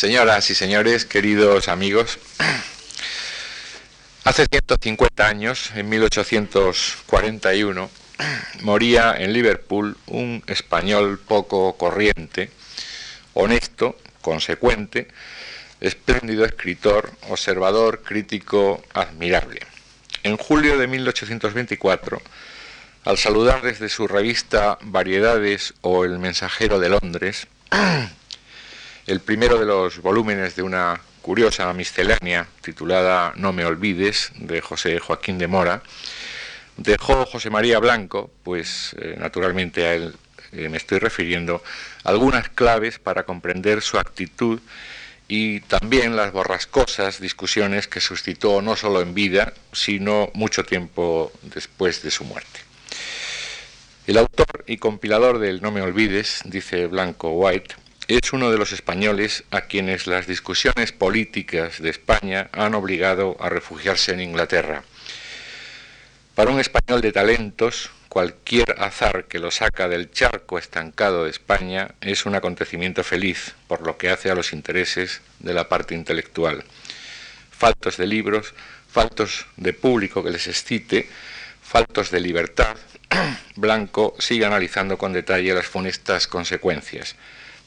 Señoras y señores, queridos amigos, hace 150 años, en 1841, moría en Liverpool un español poco corriente, honesto, consecuente, espléndido escritor, observador, crítico, admirable. En julio de 1824, al saludar desde su revista Variedades o El Mensajero de Londres, el primero de los volúmenes de una curiosa miscelánea titulada No me olvides, de José Joaquín de Mora, dejó José María Blanco, pues eh, naturalmente a él eh, me estoy refiriendo, algunas claves para comprender su actitud y también las borrascosas discusiones que suscitó no solo en vida, sino mucho tiempo después de su muerte. El autor y compilador del No me olvides, dice Blanco White, es uno de los españoles a quienes las discusiones políticas de España han obligado a refugiarse en Inglaterra. Para un español de talentos, cualquier azar que lo saca del charco estancado de España es un acontecimiento feliz por lo que hace a los intereses de la parte intelectual. Faltos de libros, faltos de público que les excite, faltos de libertad, Blanco sigue analizando con detalle las funestas consecuencias.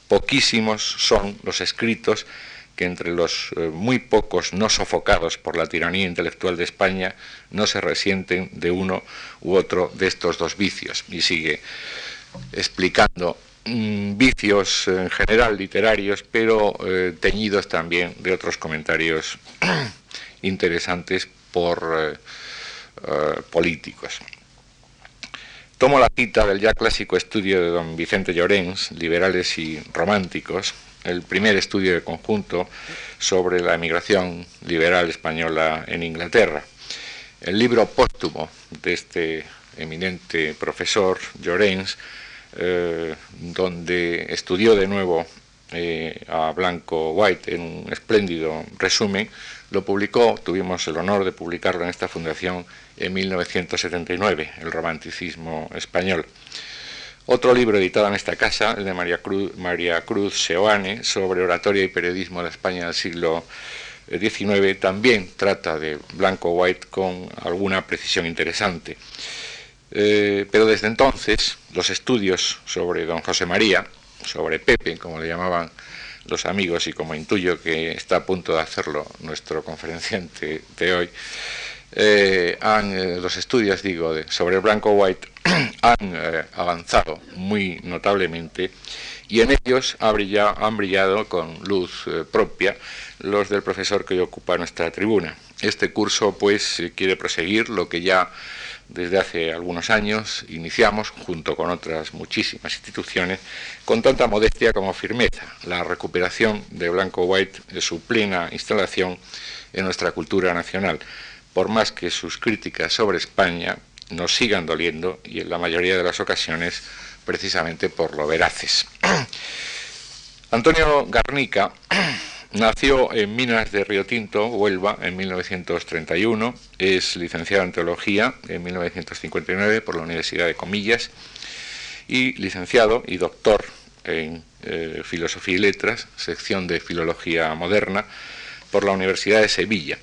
Poquísimos son los escritos que entre los eh, muy pocos no sofocados por la tiranía intelectual de España no se resienten de uno u otro de estos dos vicios. Y sigue explicando mm, vicios en general literarios, pero eh, teñidos también de otros comentarios interesantes por eh, políticos. Tomo la cita del ya clásico estudio de don Vicente Llorens, Liberales y Románticos, el primer estudio de conjunto sobre la emigración liberal española en Inglaterra. El libro póstumo de este eminente profesor Llorens, eh, donde estudió de nuevo eh, a Blanco White en un espléndido resumen, lo publicó, tuvimos el honor de publicarlo en esta fundación en 1979, El romanticismo español. Otro libro editado en esta casa, el de María Cruz, Seoane, sobre oratoria y periodismo de España del siglo XIX, también trata de Blanco White con alguna precisión interesante. Eh, pero desde entonces, los estudios sobre don José María, sobre Pepe, como le llamaban los amigos, y como intuyo que está a punto de hacerlo nuestro conferenciante de hoy, eh, han, eh, los estudios, digo, sobre Blanco White han eh, avanzado muy notablemente y en ellos ha han brillado con luz propia los del profesor que hoy ocupa nuestra tribuna. Este curso, pues, quiere proseguir lo que ya desde hace algunos años iniciamos, junto con otras muchísimas instituciones, con tanta modestia como firmeza, la recuperación de Blanco White de su plena instalación en nuestra cultura nacional por más que sus críticas sobre España nos sigan doliendo y en la mayoría de las ocasiones precisamente por lo veraces. Antonio Garnica nació en Minas de Río Tinto, Huelva, en 1931, es licenciado en Teología en 1959 por la Universidad de Comillas y licenciado y doctor en eh, Filosofía y Letras, sección de Filología Moderna, por la Universidad de Sevilla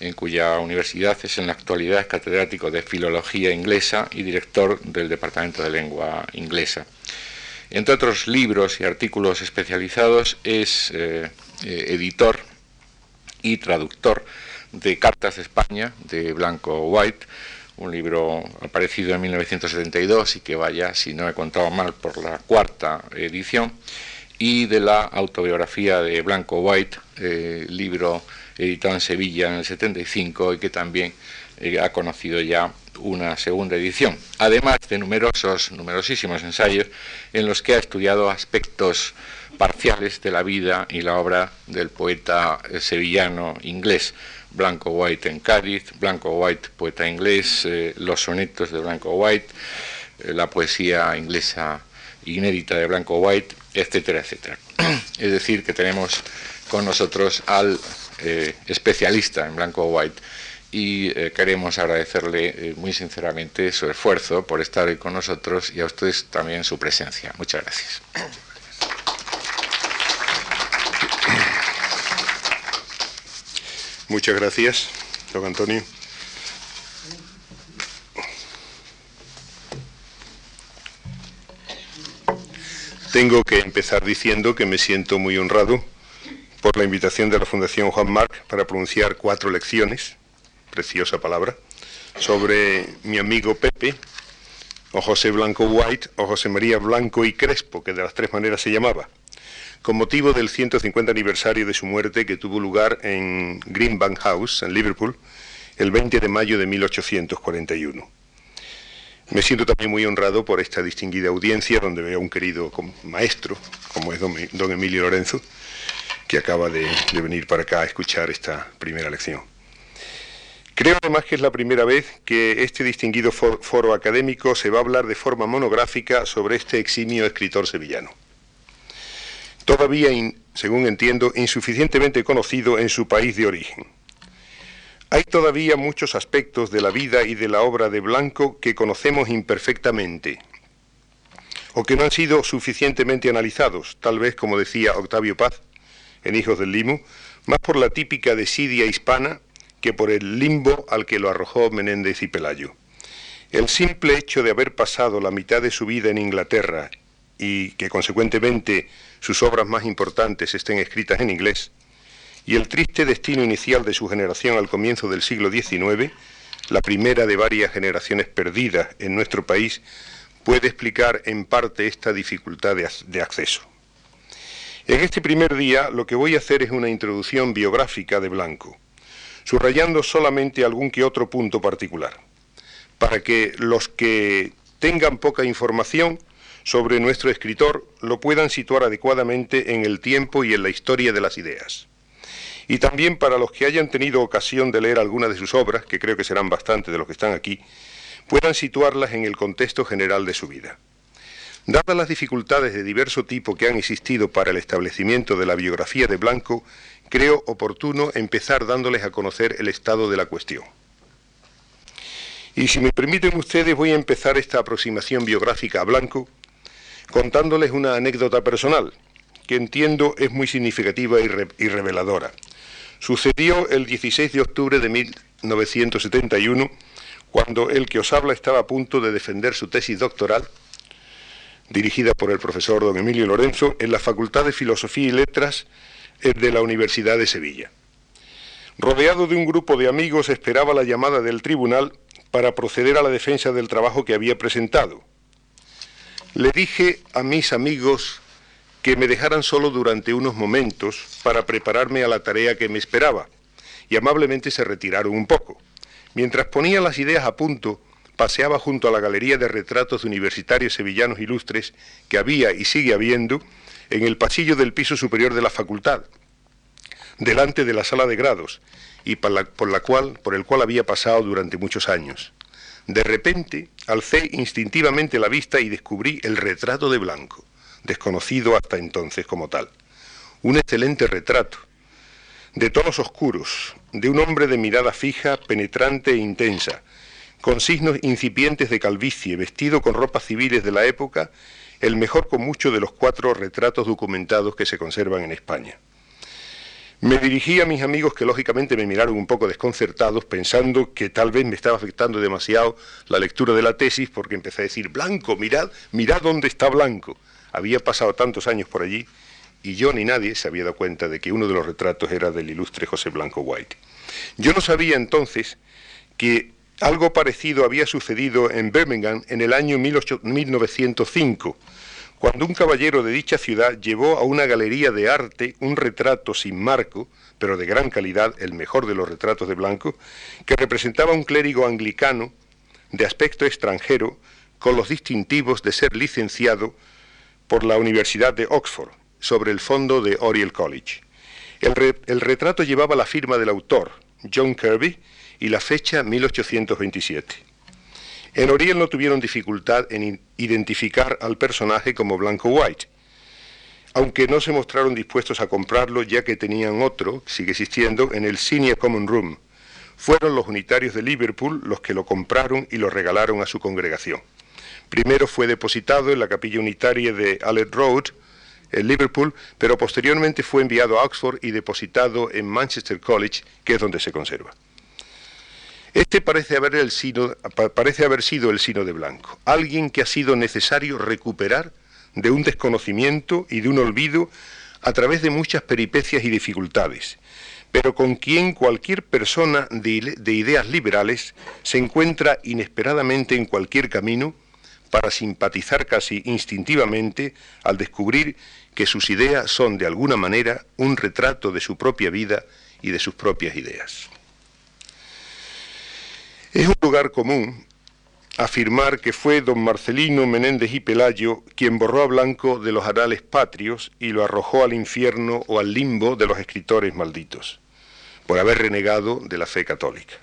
en cuya universidad es en la actualidad catedrático de Filología Inglesa y director del Departamento de Lengua Inglesa. Entre otros libros y artículos especializados es eh, eh, editor y traductor de Cartas de España de Blanco White, un libro aparecido en 1972 y que vaya, si no he contado mal, por la cuarta edición, y de la autobiografía de Blanco White, eh, libro editado en Sevilla en el 75 y que también eh, ha conocido ya una segunda edición, además de numerosos, numerosísimos ensayos en los que ha estudiado aspectos parciales de la vida y la obra del poeta eh, sevillano inglés Blanco White en Cádiz, Blanco White, poeta inglés, eh, los sonetos de Blanco White, la poesía inglesa inédita de Blanco White, etcétera, etcétera. Es decir, que tenemos con nosotros al eh, especialista en blanco white y eh, queremos agradecerle eh, muy sinceramente su esfuerzo por estar hoy con nosotros y a ustedes también su presencia. Muchas gracias. Muchas gracias, don Antonio. Tengo que empezar diciendo que me siento muy honrado por la invitación de la Fundación Juan Marc para pronunciar cuatro lecciones, preciosa palabra, sobre mi amigo Pepe, o José Blanco White, o José María Blanco y Crespo, que de las tres maneras se llamaba, con motivo del 150 aniversario de su muerte que tuvo lugar en Greenbank House, en Liverpool, el 20 de mayo de 1841. Me siento también muy honrado por esta distinguida audiencia donde veo a un querido maestro, como es don, Emilio Lorenzo, que acaba de, venir para acá a escuchar esta primera lección. Creo además que es la primera vez que este distinguido foro académico se va a hablar de forma monográfica sobre este eximio escritor sevillano. Todavía, según entiendo, insuficientemente conocido en su país de origen. Hay todavía muchos aspectos de la vida y de la obra de Blanco que conocemos imperfectamente o que no han sido suficientemente analizados, tal vez como decía Octavio Paz en Hijos del Limo, más por la típica desidia hispana que por el limbo al que lo arrojó Menéndez y Pelayo. El simple hecho de haber pasado la mitad de su vida en Inglaterra y que consecuentemente sus obras más importantes estén escritas en inglés, y el triste destino inicial de su generación al comienzo del siglo XIX, la primera de varias generaciones perdidas en nuestro país, puede explicar en parte esta dificultad de, acceso. En este primer día lo que voy a hacer es una introducción biográfica de Blanco, subrayando solamente algún que otro punto particular, para que los que tengan poca información sobre nuestro escritor lo puedan situar adecuadamente en el tiempo y en la historia de las ideas y también para los que hayan tenido ocasión de leer alguna de sus obras, que creo que serán bastantes de los que están aquí, puedan situarlas en el contexto general de su vida. Dadas las dificultades de diverso tipo que han existido para el establecimiento de la biografía de Blanco, creo oportuno empezar dándoles a conocer el estado de la cuestión. Y si me permiten ustedes, voy a empezar esta aproximación biográfica a Blanco contándoles una anécdota personal, que entiendo es muy significativa y, reveladora. Sucedió el 16 de octubre de 1971, cuando el que os habla estaba a punto de defender su tesis doctoral, dirigida por el profesor don Emilio Lorenzo, en la Facultad de Filosofía y Letras de la Universidad de Sevilla. Rodeado de un grupo de amigos, esperaba la llamada del tribunal para proceder a la defensa del trabajo que había presentado. Le dije a mis amigos que me dejaran solo durante unos momentos para prepararme a la tarea que me esperaba, y amablemente se retiraron un poco. Mientras ponía las ideas a punto, paseaba junto a la galería de retratos de universitarios sevillanos ilustres que había y sigue habiendo en el pasillo del piso superior de la facultad, delante de la sala de grados, y por, la, por, la cual, por el cual había pasado durante muchos años. De repente alcé instintivamente la vista y descubrí el retrato de Blanco desconocido hasta entonces como tal. Un excelente retrato, de tonos oscuros, de un hombre de mirada fija, penetrante e intensa, con signos incipientes de calvicie, vestido con ropas civiles de la época, el mejor con mucho de los cuatro retratos documentados que se conservan en España. Me dirigí a mis amigos que lógicamente me miraron un poco desconcertados, pensando que tal vez me estaba afectando demasiado la lectura de la tesis, porque empecé a decir, Blanco, mirad, mirad dónde está Blanco. Había pasado tantos años por allí y yo ni nadie se había dado cuenta de que uno de los retratos era del ilustre José Blanco White. Yo no sabía entonces que algo parecido había sucedido en Birmingham en el año 1905, cuando un caballero de dicha ciudad llevó a una galería de arte un retrato sin marco, pero de gran calidad, el mejor de los retratos de Blanco, que representaba a un clérigo anglicano de aspecto extranjero, con los distintivos de ser licenciado por la Universidad de Oxford sobre el fondo de Oriel College. El, retrato llevaba la firma del autor, John Kirby, y la fecha 1827. En Oriel no tuvieron dificultad en identificar al personaje como Blanco White, aunque no se mostraron dispuestos a comprarlo ya que tenían otro, sigue existiendo, en el Senior Common Room. Fueron los unitarios de Liverpool los que lo compraron y lo regalaron a su congregación. Primero fue depositado en la capilla unitaria de Allet Road, en Liverpool, pero posteriormente fue enviado a Oxford y depositado en Manchester College, que es donde se conserva. Este parece haber, sido el sino de Blanco, alguien que ha sido necesario recuperar de un desconocimiento y de un olvido a través de muchas peripecias y dificultades, pero con quien cualquier persona de ideas liberales se encuentra inesperadamente en cualquier camino para simpatizar casi instintivamente al descubrir que sus ideas son de alguna manera un retrato de su propia vida y de sus propias ideas. Es un lugar común afirmar que fue don Marcelino Menéndez y Pelayo quien borró a Blanco de los anales patrios y lo arrojó al infierno o al limbo de los escritores malditos, por haber renegado de la fe católica.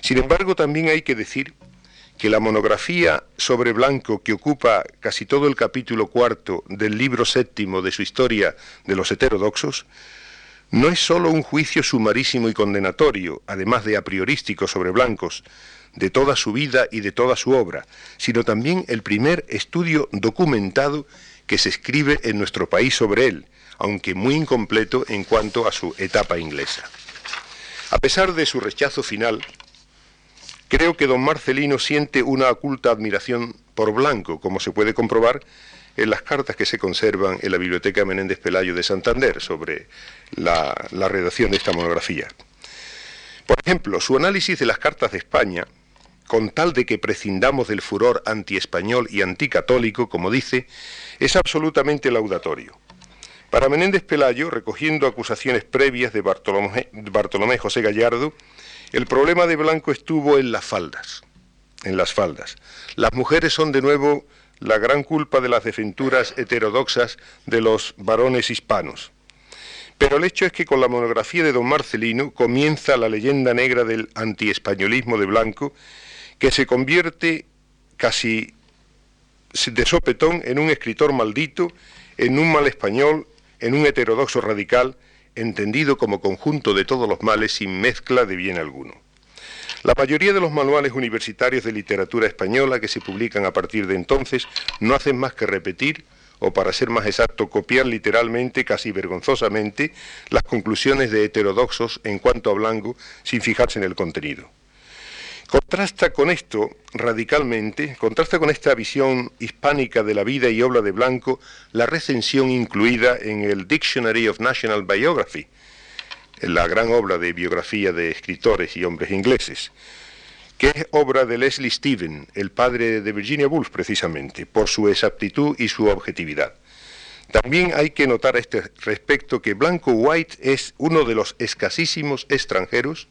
Sin embargo, también hay que decir que la monografía sobre Blanco, que ocupa casi todo el capítulo cuarto del libro séptimo de su historia de los heterodoxos, no es sólo un juicio sumarísimo y condenatorio, además de a priorístico sobre blancos, de toda su vida y de toda su obra, sino también el primer estudio documentado que se escribe en nuestro país sobre él, aunque muy incompleto en cuanto a su etapa inglesa. A pesar de su rechazo final, Creo que don Marcelino siente una oculta admiración por Blanco, como se puede comprobar en las cartas que se conservan en la Biblioteca Menéndez Pelayo de Santander sobre la, redacción de esta monografía. Por ejemplo, su análisis de las cartas de España, con tal de que prescindamos del furor antiespañol y anticatólico, como dice, es absolutamente laudatorio. Para Menéndez Pelayo, recogiendo acusaciones previas de Bartolomé José Gallardo, el problema de Blanco estuvo en las faldas, en las faldas. Las mujeres son de nuevo la gran culpa de las desventuras heterodoxas de los varones hispanos. Pero el hecho es que con la monografía de don Marcelino comienza la leyenda negra del antiespañolismo de Blanco, que se convierte casi de sopetón en un escritor maldito, en un mal español, en un heterodoxo radical, entendido como conjunto de todos los males sin mezcla de bien alguno. La mayoría de los manuales universitarios de literatura española que se publican a partir de entonces no hacen más que repetir, o para ser más exacto, copiar literalmente, casi vergonzosamente, las conclusiones de heterodoxos en cuanto a Blanco sin fijarse en el contenido. Contrasta con esto radicalmente, contrasta con esta visión hispánica de la vida y obra de Blanco la recensión incluida en el Dictionary of National Biography, la gran obra de biografía de escritores y hombres ingleses, que es obra de Leslie Stephen, el padre de Virginia Woolf precisamente, por su exactitud y su objetividad. También hay que notar a este respecto que Blanco White es uno de los escasísimos extranjeros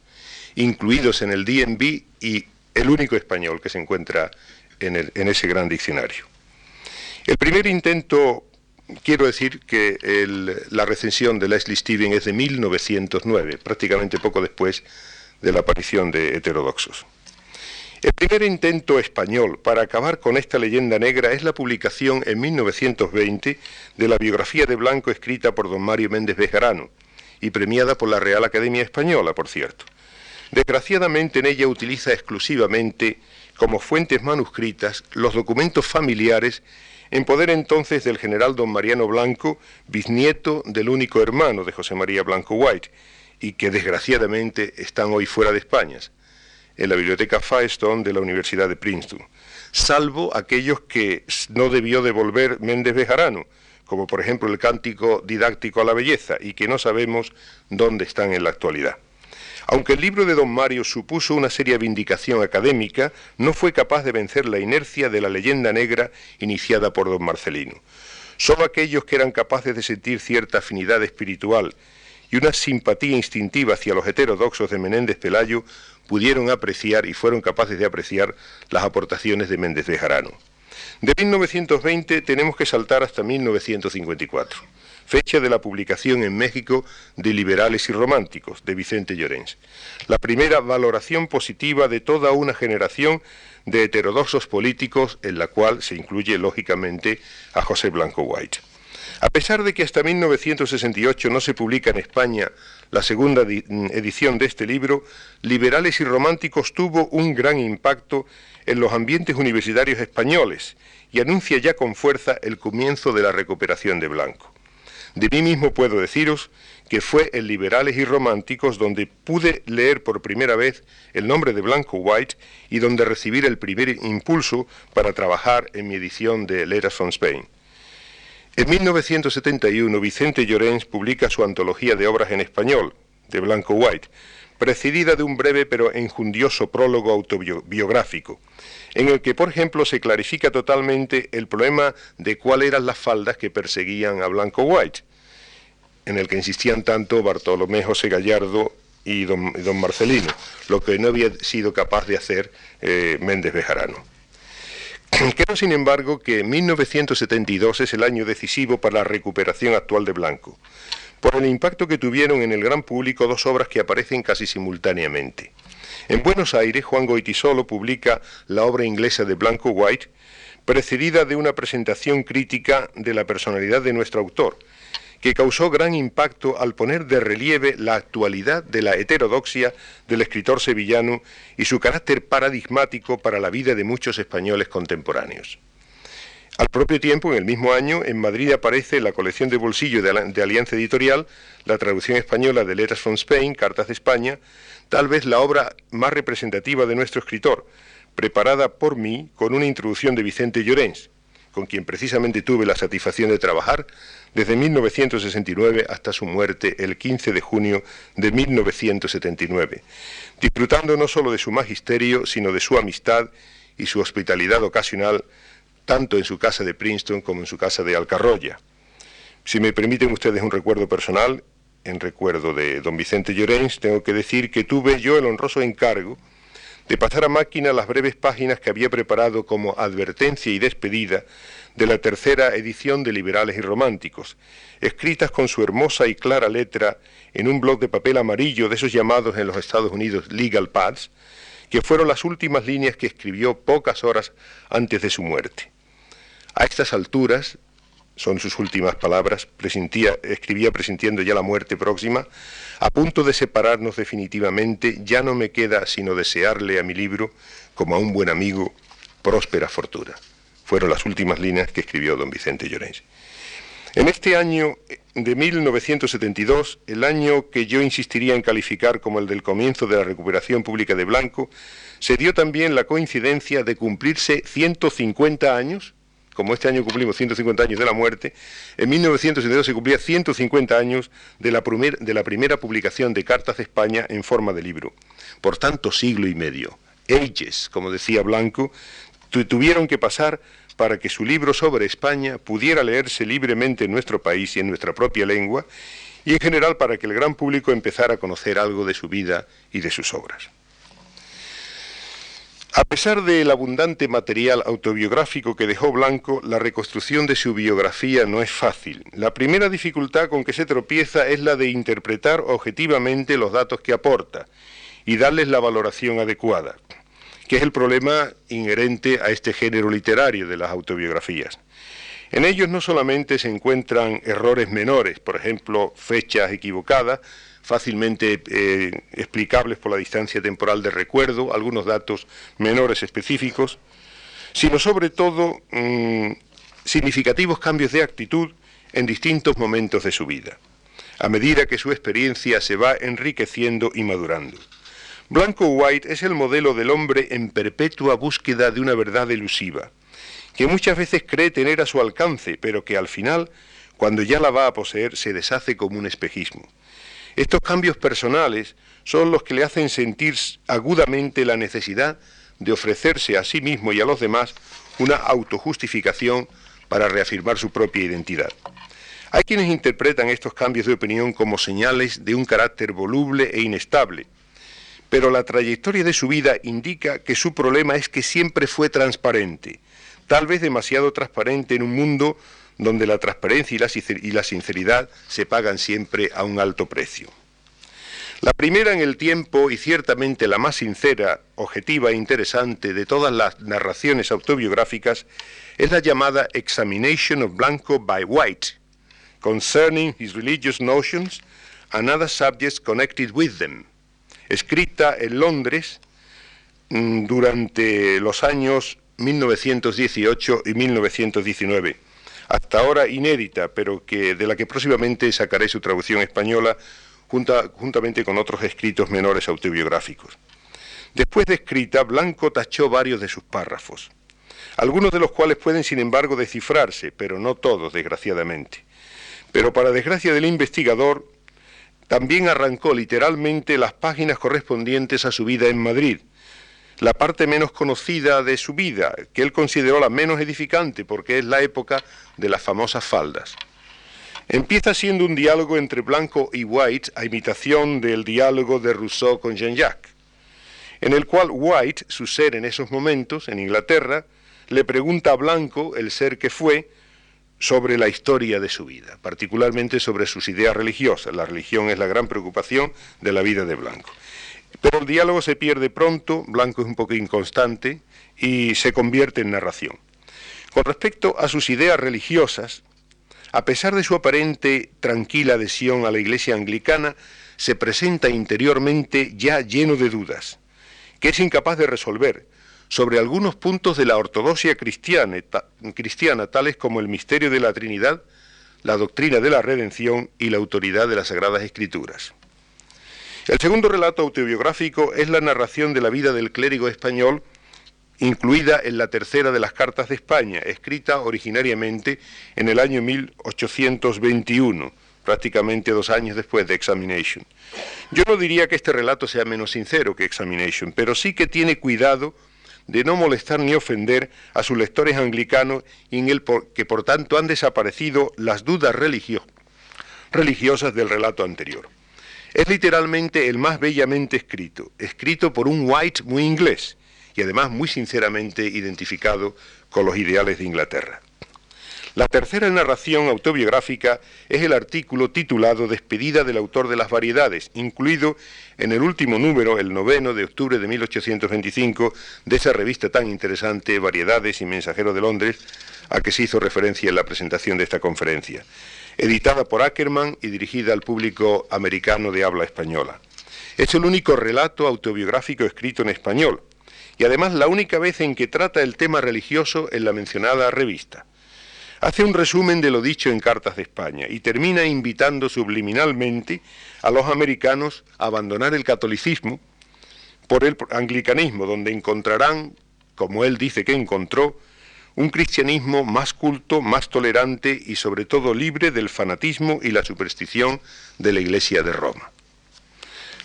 incluidos en el DNB y el único español que se encuentra en, ese gran diccionario. El primer intento, quiero decir que la recensión de Leslie Stephen es de 1909, prácticamente poco después de la aparición de Heterodoxos. El primer intento español para acabar con esta leyenda negra es la publicación en 1920 de la biografía de Blanco escrita por don Mario Méndez Bejarano y premiada por la Real Academia Española, por cierto. Desgraciadamente en ella utiliza exclusivamente como fuentes manuscritas los documentos familiares en poder entonces del general don Mariano Blanco, bisnieto del único hermano de José María Blanco White, y que desgraciadamente están hoy fuera de España, en la biblioteca Firestone de la Universidad de Princeton, salvo aquellos que no debió devolver Méndez Bejarano, como por ejemplo el cántico didáctico a la belleza, y que no sabemos dónde están en la actualidad. Aunque el libro de don Mario supuso una seria vindicación académica, no fue capaz de vencer la inercia de la leyenda negra iniciada por don Marcelino. Solo aquellos que eran capaces de sentir cierta afinidad espiritual y una simpatía instintiva hacia los heterodoxos de Menéndez Pelayo pudieron apreciar y fueron capaces de apreciar las aportaciones de Méndez de Jarano. De 1920 tenemos que saltar hasta 1954 fecha de la publicación en México de Liberales y Románticos, de Vicente Llorens. La primera valoración positiva de toda una generación de heterodoxos políticos, en la cual se incluye lógicamente a José Blanco White. A pesar de que hasta 1968 no se publica en España la segunda edición de este libro, Liberales y Románticos tuvo un gran impacto en los ambientes universitarios españoles y anuncia ya con fuerza el comienzo de la recuperación de Blanco. De mí mismo puedo deciros que fue en Liberales y Románticos donde pude leer por primera vez el nombre de Blanco White y donde recibir el primer impulso para trabajar en mi edición de Letters from Spain. En 1971 Vicente Llorens publica su antología de obras en español, de Blanco White, precedida de un breve pero enjundioso prólogo autobiográfico, en el que, por ejemplo, se clarifica totalmente el problema de cuáles eran las faldas que perseguían a Blanco White, en el que insistían tanto Bartolomé José Gallardo y don, Marcelino, lo que no había sido capaz de hacer eh, Méndez Bejarano. Creo, sin embargo, que 1972 es el año decisivo para la recuperación actual de Blanco, por el impacto que tuvieron en el gran público dos obras que aparecen casi simultáneamente. En Buenos Aires, Juan Goitisolo publica la obra inglesa de Blanco White, precedida de una presentación crítica de la personalidad de nuestro autor, que causó gran impacto al poner de relieve la actualidad de la heterodoxia del escritor sevillano y su carácter paradigmático para la vida de muchos españoles contemporáneos. Al propio tiempo, en el mismo año, en Madrid aparece la colección de bolsillo de, Alianza Editorial, la traducción española de Letters from Spain, Cartas de España, tal vez la obra más representativa de nuestro escritor, preparada por mí con una introducción de Vicente Llorens, con quien precisamente tuve la satisfacción de trabajar desde 1969 hasta su muerte el 15 de junio de 1979, disfrutando no solo de su magisterio, sino de su amistad y su hospitalidad ocasional, tanto en su casa de Princeton como en su casa de Alcarroya. Si me permiten ustedes un recuerdo personal, en recuerdo de don Vicente Llorens, tengo que decir que tuve yo el honroso encargo de pasar a máquina las breves páginas que había preparado como advertencia y despedida de la tercera edición de Liberales y Románticos, escritas con su hermosa y clara letra en un bloc de papel amarillo de esos llamados en los Estados Unidos legal pads, que fueron las últimas líneas que escribió pocas horas antes de su muerte. A estas alturas, son sus últimas palabras, escribía presintiendo ya la muerte próxima, a punto de separarnos definitivamente, ya no me queda sino desearle a mi libro, como a un buen amigo, próspera fortuna. Fueron las últimas líneas que escribió don Vicente Llorens. En este año de 1972, el año que yo insistiría en calificar como el del comienzo de la recuperación pública de Blanco, se dio también la coincidencia de cumplirse 150 años como este año cumplimos 150 años de la muerte, en 1972 se cumplía 150 años de la, de la primera publicación de Cartas de España en forma de libro. Por tanto, siglo y medio, ages, como decía Blanco, tuvieron que pasar para que su libro sobre España pudiera leerse libremente en nuestro país y en nuestra propia lengua, y en general para que el gran público empezara a conocer algo de su vida y de sus obras. A pesar del abundante material autobiográfico que dejó Blanco, la reconstrucción de su biografía no es fácil. La primera dificultad con que se tropieza es la de interpretar objetivamente los datos que aporta y darles la valoración adecuada, que es el problema inherente a este género literario de las autobiografías. En ellos no solamente se encuentran errores menores, por ejemplo, fechas equivocadas, fácilmente eh, explicables por la distancia temporal de recuerdo, algunos datos menores específicos, sino sobre todo mm, significativos cambios de actitud en distintos momentos de su vida, a medida que su experiencia se va enriqueciendo y madurando. Blanco White es el modelo del hombre en perpetua búsqueda de una verdad elusiva, que muchas veces cree tener a su alcance, pero que al final, cuando ya la va a poseer, se deshace como un espejismo. Estos cambios personales son los que le hacen sentir agudamente la necesidad de ofrecerse a sí mismo y a los demás una autojustificación para reafirmar su propia identidad. Hay quienes interpretan estos cambios de opinión como señales de un carácter voluble e inestable, pero la trayectoria de su vida indica que su problema es que siempre fue transparente, tal vez demasiado transparente en un mundo donde la transparencia y la sinceridad se pagan siempre a un alto precio. La primera en el tiempo y ciertamente la más sincera, objetiva e interesante de todas las narraciones autobiográficas es la llamada Examination of Blanco by White, concerning his religious notions and other subjects connected with them, escrita en Londres mm, durante los años 1918 y 1919 hasta ahora inédita, pero que, de la que próximamente sacaré su traducción española juntamente con otros escritos menores autobiográficos. Después de escrita, Blanco tachó varios de sus párrafos, algunos de los cuales pueden sin embargo descifrarse, pero no todos, desgraciadamente. Pero para desgracia del investigador, también arrancó literalmente las páginas correspondientes a su vida en Madrid, la parte menos conocida de su vida, que él consideró la menos edificante porque es la época de las famosas faldas. Empieza siendo un diálogo entre Blanco y White a imitación del diálogo de Rousseau con Jean-Jacques, en el cual White, su ser en esos momentos, en Inglaterra, le pregunta a Blanco, el ser que fue, sobre la historia de su vida, particularmente sobre sus ideas religiosas. La religión es la gran preocupación de la vida de Blanco. Pero el diálogo se pierde pronto, Blanco es un poco inconstante y se convierte en narración. Con respecto a sus ideas religiosas, a pesar de su aparente tranquila adhesión a la Iglesia anglicana, se presenta interiormente ya lleno de dudas, que es incapaz de resolver, sobre algunos puntos de la ortodoxia cristiana, cristiana, tales como el misterio de la Trinidad, la doctrina de la redención y la autoridad de las Sagradas Escrituras. El segundo relato autobiográfico es la narración de la vida del clérigo español, incluida en la tercera de las Cartas de España, escrita originariamente en el año 1821, prácticamente dos años después de Examination. Yo no diría que este relato sea menos sincero que Examination, pero sí que tiene cuidado de no molestar ni ofender a sus lectores anglicanos y en el que por tanto han desaparecido las dudas religiosas del relato anterior. Es literalmente el más bellamente escrito, escrito por un White muy inglés y además muy sinceramente identificado con los ideales de Inglaterra. La tercera narración autobiográfica es el artículo titulado Despedida del autor de las variedades, incluido en el último número, el noveno de octubre de 1825, de esa revista tan interesante, Variedades y Mensajero de Londres, a que se hizo referencia en la presentación de esta conferencia, editada por Ackerman y dirigida al público americano de habla española. Es el único relato autobiográfico escrito en español, y además la única vez en que trata el tema religioso en la mencionada revista. Hace un resumen de lo dicho en Cartas de España y termina invitando subliminalmente a los americanos a abandonar el catolicismo por el anglicanismo, donde encontrarán, como él dice que encontró, un cristianismo más culto, más tolerante y sobre todo libre del fanatismo y la superstición de la Iglesia de Roma.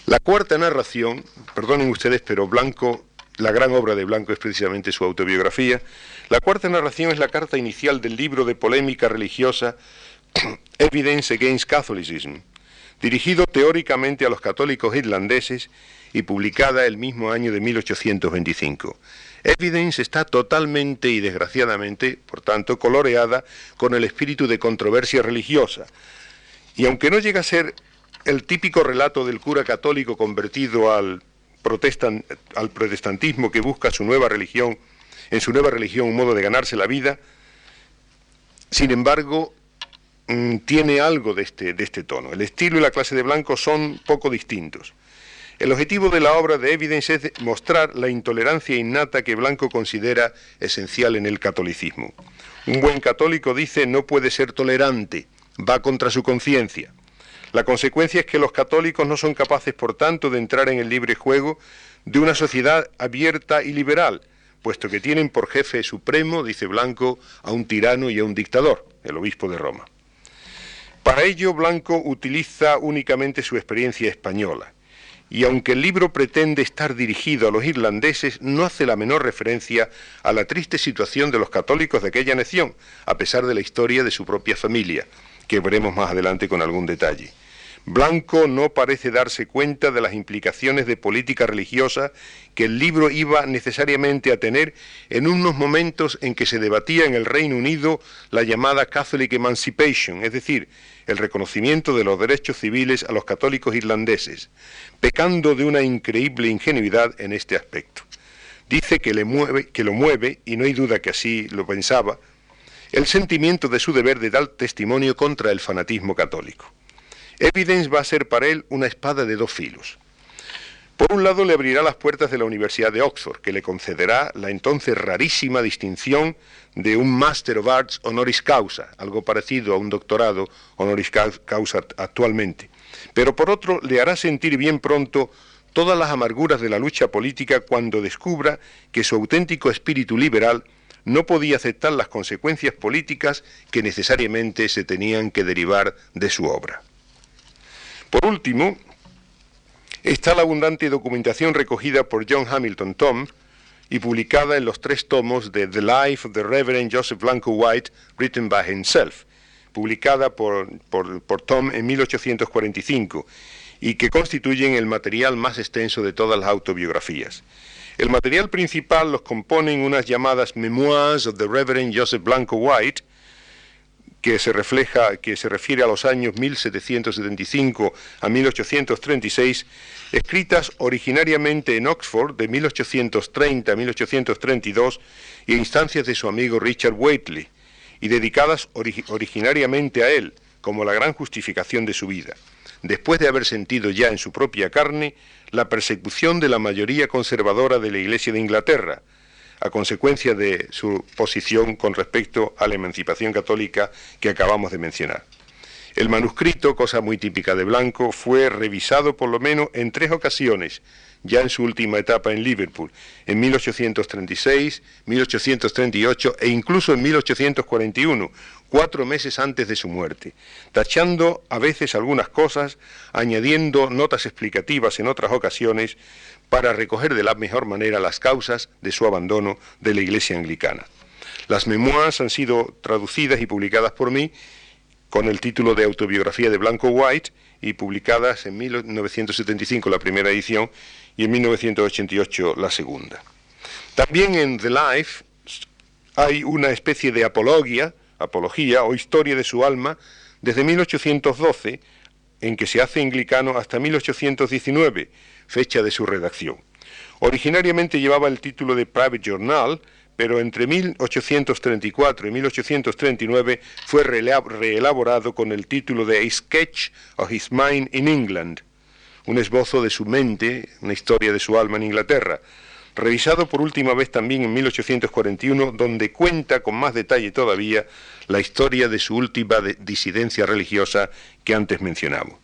La cuarta narración, perdonen ustedes, pero Blanco la gran obra de Blanco es precisamente su autobiografía. La cuarta narración es la carta inicial del libro de polémica religiosa Evidence Against Catholicism, dirigido teóricamente a los católicos irlandeses y publicada el mismo año de 1825. Evidence está totalmente y desgraciadamente, por tanto, coloreada con el espíritu de controversia religiosa. Y aunque no llega a ser el típico relato del cura católico convertido al al protestantismo que busca su nueva religión, en su nueva religión un modo de ganarse la vida, sin embargo, mm, tiene algo de este, de este tono. El estilo y la clase de blanco son poco distintos. El objetivo de la obra de Evidence es mostrar la intolerancia innata que Blanco considera esencial en el catolicismo. Un buen católico dice no puede ser tolerante, va contra su conciencia. La consecuencia es que los católicos no son capaces, por tanto, de entrar en el libre juego de una sociedad abierta y liberal, puesto que tienen por jefe supremo, dice Blanco, a un tirano y a un dictador, el obispo de Roma. Para ello, Blanco utiliza únicamente su experiencia española, y aunque el libro pretende estar dirigido a los irlandeses, no hace la menor referencia a la triste situación de los católicos de aquella nación, a pesar de la historia de su propia familia, que veremos más adelante con algún detalle. Blanco no parece darse cuenta de las implicaciones de política religiosa que el libro iba necesariamente a tener en unos momentos en que se debatía en el Reino Unido la llamada Catholic Emancipation, es decir, el reconocimiento de los derechos civiles a los católicos irlandeses, pecando de una increíble ingenuidad en este aspecto. Dice que, le mueve, que lo mueve, y no hay duda que así lo pensaba, el sentimiento de su deber de dar testimonio contra el fanatismo católico. Evidence va a ser para él una espada de dos filos. Por un lado, le abrirá las puertas de la Universidad de Oxford, que le concederá la entonces rarísima distinción de un Master of Arts honoris causa, algo parecido a un doctorado honoris causa actualmente. Pero por otro, le hará sentir bien pronto todas las amarguras de la lucha política cuando descubra que su auténtico espíritu liberal no podía aceptar las consecuencias políticas que necesariamente se tenían que derivar de su obra. Por último, está la abundante documentación recogida por John Hamilton Tom y publicada en los tres tomos de The Life of the Reverend Joseph Blanco White, written by himself, publicada por, por Tom en 1845 y que constituyen el material más extenso de todas las autobiografías. El material principal los componen unas llamadas Memoirs of the Reverend Joseph Blanco White, que se refleja, que se refiere a los años 1775 a 1836, escritas originariamente en Oxford de 1830 a 1832 y a instancias de su amigo Richard Whately, y dedicadas originariamente a él, como la gran justificación de su vida, después de haber sentido ya en su propia carne la persecución de la mayoría conservadora de la Iglesia de Inglaterra, a consecuencia de su posición con respecto a la emancipación católica que acabamos de mencionar. El manuscrito, cosa muy típica de Blanco, fue revisado por lo menos en tres ocasiones, ya en su última etapa en Liverpool, en 1836, 1838 e incluso en 1841, cuatro meses antes de su muerte, tachando a veces algunas cosas, añadiendo notas explicativas en otras ocasiones, para recoger de la mejor manera las causas de su abandono de la Iglesia anglicana. Las memoirs han sido traducidas y publicadas por mí con el título de Autobiografía de Blanco White y publicadas en 1975 la primera edición y en 1988 la segunda. También en The Life hay una especie de apología, apología o historia de su alma desde 1812 en que se hace anglicano hasta 1819, fecha de su redacción. Originariamente llevaba el título de Private Journal, pero entre 1834 y 1839 fue reelaborado con el título de A Sketch of His Mind in England, un esbozo de su mente, una historia de su alma en Inglaterra, revisado por última vez también en 1841, donde cuenta con más detalle todavía la historia de su última disidencia religiosa que antes mencionamos.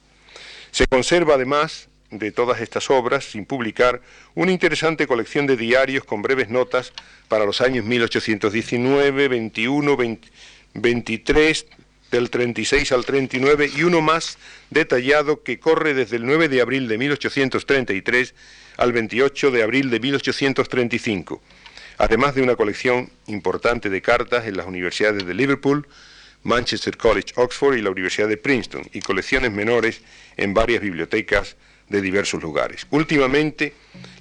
Se conserva además de todas estas obras, sin publicar, una interesante colección de diarios con breves notas para los años 1819, 21, 23, del 36 al 39 y uno más detallado que corre desde el 9 de abril de 1833 al 28 de abril de 1835, además de una colección importante de cartas en las universidades de Liverpool, Manchester College, Oxford y la Universidad de Princeton, y colecciones menores en varias bibliotecas de diversos lugares. Últimamente,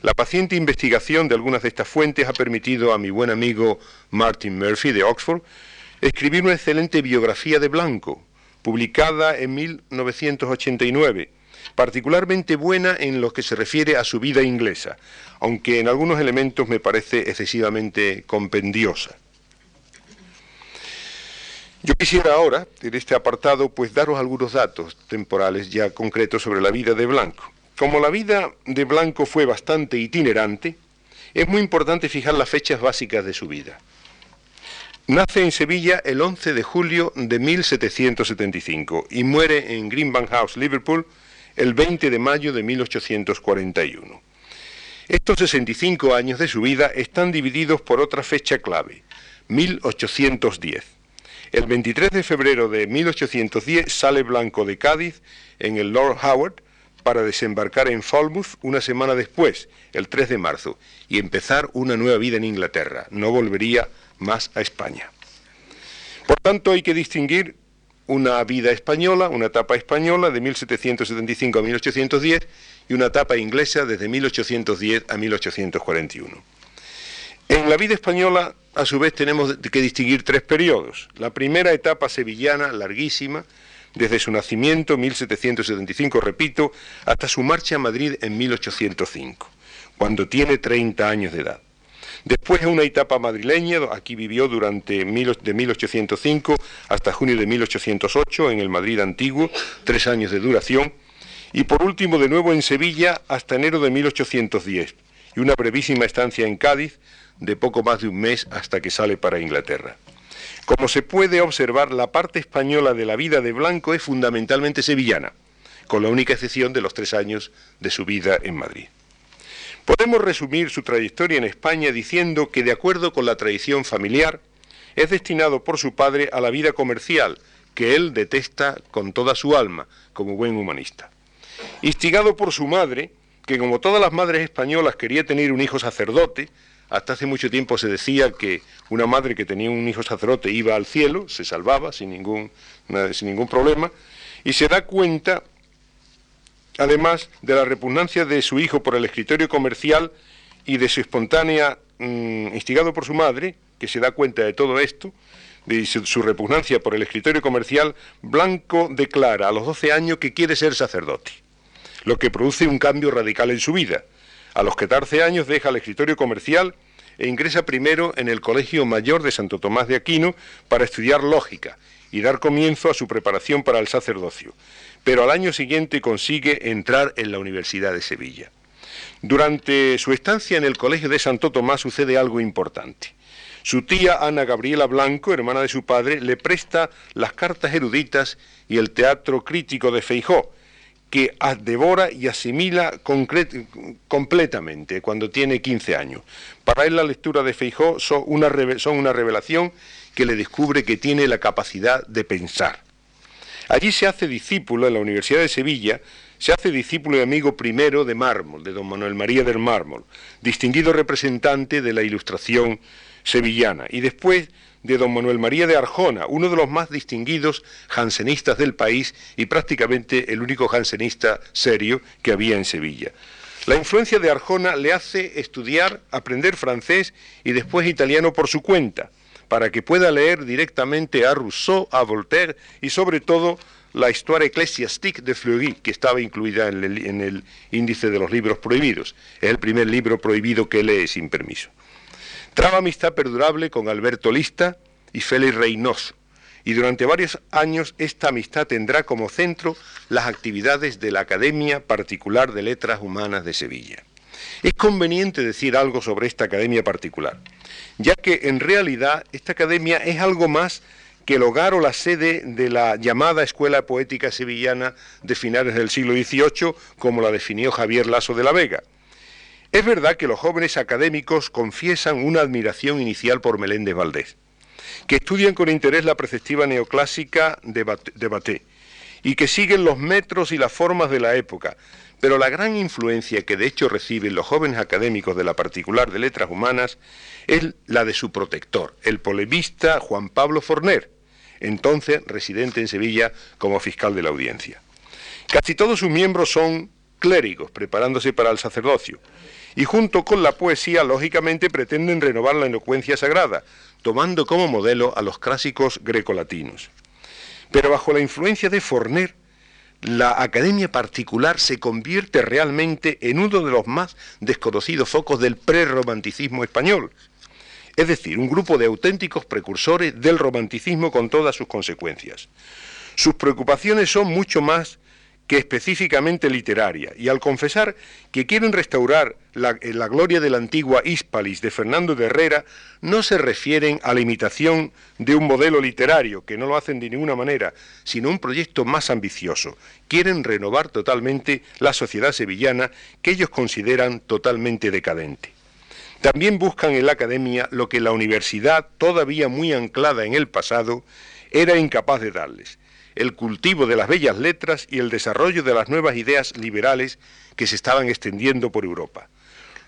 la paciente investigación de algunas de estas fuentes ha permitido a mi buen amigo Martin Murphy de Oxford escribir una excelente biografía de Blanco, publicada en 1989, particularmente buena en lo que se refiere a su vida inglesa, aunque en algunos elementos me parece excesivamente compendiosa. Yo quisiera ahora, en este apartado, pues daros algunos datos temporales ya concretos sobre la vida de Blanco. Como la vida de Blanco fue bastante itinerante, es muy importante fijar las fechas básicas de su vida. Nace en Sevilla el 11 de julio de 1775 y muere en Greenbank House, Liverpool, el 20 de mayo de 1841. Estos 65 años de su vida están divididos por otra fecha clave, 1810. El 23 de febrero de 1810 sale Blanco de Cádiz en el Lord Howard para desembarcar en Falmouth una semana después, el 3 de marzo, y empezar una nueva vida en Inglaterra. No volvería más a España. Por tanto, hay que distinguir una vida española, una etapa española de 1775 a 1810 y una etapa inglesa desde 1810 a 1841. En la vida española, a su vez, tenemos que distinguir tres periodos. La primera etapa sevillana, larguísima, desde su nacimiento, 1775, repito, hasta su marcha a Madrid en 1805, cuando tiene 30 años de edad. Después una etapa madrileña, aquí vivió durante de 1805 hasta junio de 1808 en el Madrid antiguo, tres años de duración, y por último de nuevo en Sevilla hasta enero de 1810 y una brevísima estancia en Cádiz de poco más de un mes hasta que sale para Inglaterra. Como se puede observar, la parte española de la vida de Blanco es fundamentalmente sevillana, con la única excepción de los tres años de su vida en Madrid. Podemos resumir su trayectoria en España diciendo que, de acuerdo con la tradición familiar, es destinado por su padre a la vida comercial, que él detesta con toda su alma, como buen humanista. Instigado por su madre, que como todas las madres españolas quería tener un hijo sacerdote, hasta hace mucho tiempo se decía que una madre que tenía un hijo sacerdote iba al cielo, se salvaba sin ningún, sin ningún problema, y se da cuenta, además, de la repugnancia de su hijo por el escritorio comercial y de su espontánea, mm, instigado por su madre, que se da cuenta de todo esto, de su repugnancia por el escritorio comercial, Blanco declara a los 12 años que quiere ser sacerdote, lo que produce un cambio radical en su vida. A los 14 años deja el escritorio comercial e ingresa primero en el Colegio Mayor de Santo Tomás de Aquino para estudiar lógica y dar comienzo a su preparación para el sacerdocio, pero al año siguiente consigue entrar en la Universidad de Sevilla. Durante su estancia en el Colegio de Santo Tomás sucede algo importante. Su tía Ana Gabriela Blanco, hermana de su padre, le presta las cartas eruditas y el teatro crítico de Feijó, que devora y asimila completamente cuando tiene 15 años. Para él la lectura de Feijó son una, son una revelación que le descubre que tiene la capacidad de pensar. Allí se hace discípulo en la Universidad de Sevilla, se hace discípulo y amigo primero de Mármol, de don Manuel María del Mármol, distinguido representante de la ilustración sevillana, y después de don Manuel María de Arjona, uno de los más distinguidos jansenistas del país y prácticamente el único jansenista serio que había en Sevilla. La influencia de Arjona le hace estudiar, aprender francés y después italiano por su cuenta, para que pueda leer directamente a Rousseau, a Voltaire y sobre todo la Histoire ecclésiastique de Fleury, que estaba incluida en el, en el índice de los libros prohibidos. Es el primer libro prohibido que lee sin permiso. Traba amistad perdurable con Alberto Lista y Félix Reynoso, y durante varios años esta amistad tendrá como centro las actividades de la Academia Particular de Letras Humanas de Sevilla. Es conveniente decir algo sobre esta academia particular, ya que en realidad esta academia es algo más que el hogar o la sede de la llamada Escuela Poética Sevillana de finales del siglo XVIII, como la definió Javier Lasso de la Vega. Es verdad que los jóvenes académicos confiesan una admiración inicial por Meléndez Valdés, que estudian con interés la preceptiva neoclásica de Baté y que siguen los metros y las formas de la época, pero la gran influencia que de hecho reciben los jóvenes académicos de la particular de letras humanas es la de su protector, el polemista Juan Pablo Forner, entonces residente en Sevilla como fiscal de la audiencia. Casi todos sus miembros son clérigos preparándose para el sacerdocio, y junto con la poesía, lógicamente, pretenden renovar la elocuencia sagrada, tomando como modelo a los clásicos grecolatinos. Pero bajo la influencia de Forner, la academia particular se convierte realmente en uno de los más desconocidos focos del prerromanticismo español, es decir, un grupo de auténticos precursores del romanticismo con todas sus consecuencias. Sus preocupaciones son mucho más que específicamente literaria, y al confesar que quieren restaurar la, eh, la, gloria de la antigua Hispalis de Fernando de Herrera, no se refieren a la imitación de un modelo literario, que no lo hacen de ninguna manera, sino un proyecto más ambicioso. Quieren renovar totalmente la sociedad sevillana que ellos consideran totalmente decadente. También buscan en la academia lo que la universidad, todavía muy anclada en el pasado, era incapaz de darles, el cultivo de las bellas letras y el desarrollo de las nuevas ideas liberales que se estaban extendiendo por Europa.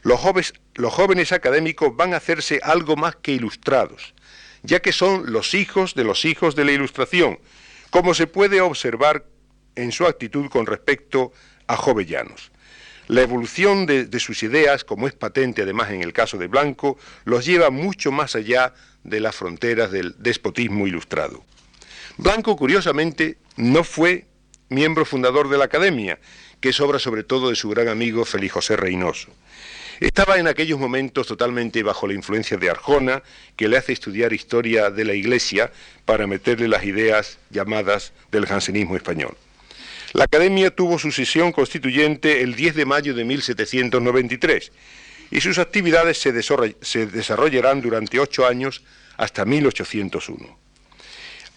Los jóvenes, académicos van a hacerse algo más que ilustrados, ya que son los hijos de los hijos de la Ilustración, como se puede observar en su actitud con respecto a Jovellanos. La evolución de, sus ideas, como es patente además en el caso de Blanco, los lleva mucho más allá de las fronteras del despotismo ilustrado. Blanco, curiosamente, no fue miembro fundador de la Academia, que es obra sobre todo de su gran amigo Félix José Reynoso. Estaba en aquellos momentos totalmente bajo la influencia de Arjona, que le hace estudiar historia de la Iglesia para meterle las ideas llamadas del jansenismo español. La Academia tuvo su sesión constituyente el 10 de mayo de 1793 y sus actividades se, desarrollarán durante ocho años hasta 1801.